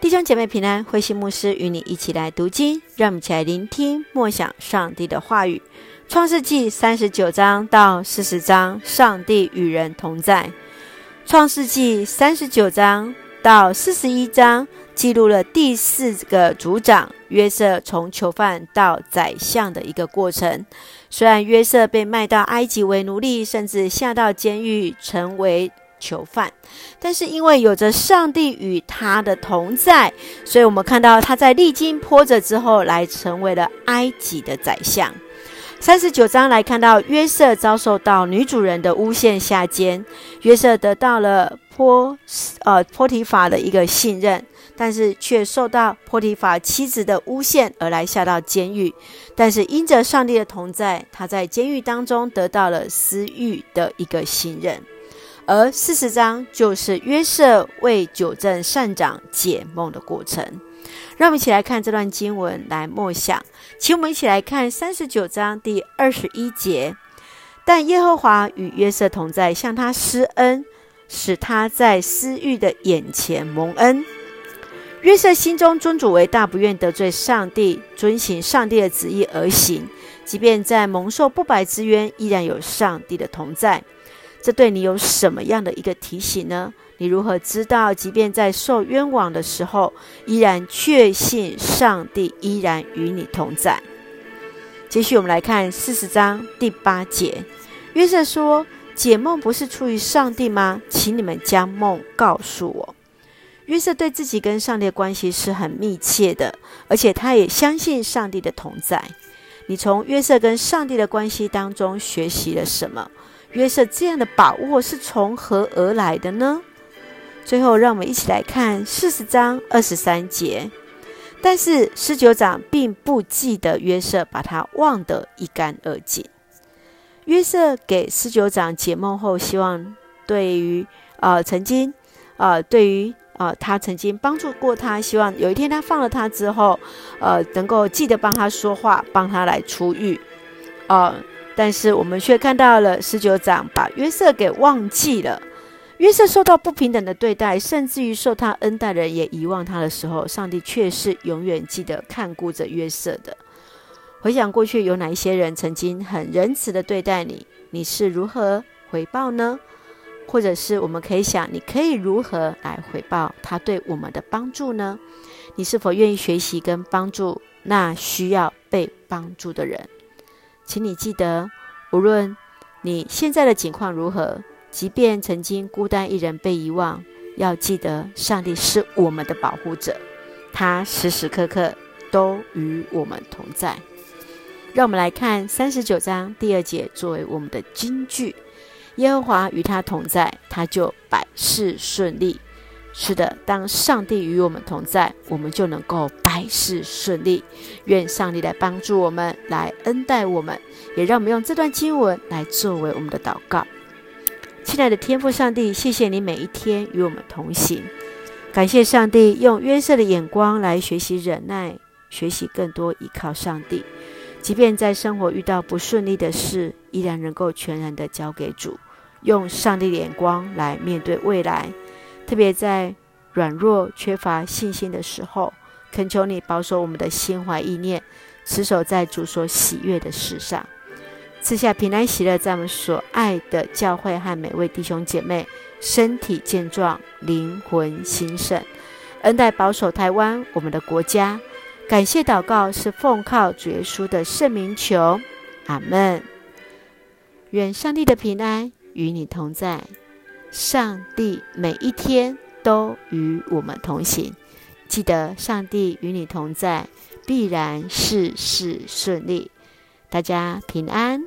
弟兄姐妹平安，慧馨牧师与你一起来读经，让我们一起来聆听默想上帝的话语。创世纪三十九章到四十章，上帝与人同在。创世纪三十九章到四十一章，记录了第四个族长约瑟从囚犯到宰相的一个过程。虽然约瑟被卖到埃及为奴隶，甚至下到监狱，成为囚犯，但是因为有着上帝与他的同在，所以我们看到他在历经波折之后，来成为了埃及的宰相。三十九章来看到约瑟遭受到女主人的诬陷下监，约瑟得到了波呃波提法的一个信任，但是却受到波提法妻子的诬陷而来下到监狱。但是因着上帝的同在，他在监狱当中得到了司狱的一个信任。而四十章就是约瑟为纠正善长解梦的过程，让我们一起来看这段经文来默想。请我们一起来看三十九章第二十一节。但耶和华与约瑟同在，向他施恩，使他在私欲的眼前蒙恩。约瑟心中尊主为大，不愿得罪上帝，遵行上帝的旨意而行，即便在蒙受不白之冤，依然有上帝的同在。这对你有什么样的一个提醒呢？你如何知道，即便在受冤枉的时候，依然确信上帝依然与你同在？继续，我们来看四十章第八节。约瑟说：“解梦不是出于上帝吗？请你们将梦告诉我。”约瑟对自己跟上帝的关系是很密切的，而且他也相信上帝的同在。你从约瑟跟上帝的关系当中学习了什么？约瑟这样的把握是从何而来的呢？最后，让我们一起来看四十章二十三节。但是十九长并不记得约瑟，把他忘得一干二净。约瑟给十九长解梦后，希望对于呃曾经呃对于呃他曾经帮助过他，希望有一天他放了他之后，呃能够记得帮他说话，帮他来出狱，呃。但是我们却看到了十九长把约瑟给忘记了。约瑟受到不平等的对待，甚至于受他恩待的人也遗忘他的时候，上帝却是永远记得看顾着约瑟的。回想过去，有哪一些人曾经很仁慈的对待你？你是如何回报呢？或者是我们可以想，你可以如何来回报他对我们的帮助呢？你是否愿意学习跟帮助那需要被帮助的人？请你记得，无论你现在的境况如何，即便曾经孤单一人被遗忘，要记得上帝是我们的保护者，他时时刻刻都与我们同在。让我们来看三十九章第二节作为我们的金句：耶和华与他同在，他就百事顺利。是的，当上帝与我们同在，我们就能够百事顺利。愿上帝来帮助我们，来恩待我们，也让我们用这段经文来作为我们的祷告。亲爱的天父上帝，谢谢你每一天与我们同行。感谢上帝用约瑟的眼光来学习忍耐，学习更多依靠上帝。即便在生活遇到不顺利的事，依然能够全然的交给主，用上帝的眼光来面对未来。特别在软弱、缺乏信心的时候，恳求你保守我们的心怀意念，持守在主所喜悦的事上，赐下平安喜乐，在我们所爱的教会和每位弟兄姐妹身体健壮、灵魂兴盛，恩待保守台湾我们的国家。感谢祷告是奉靠主耶稣的圣名求，阿门。愿上帝的平安与你同在。上帝每一天都与我们同行，记得上帝与你同在，必然事事顺利。大家平安。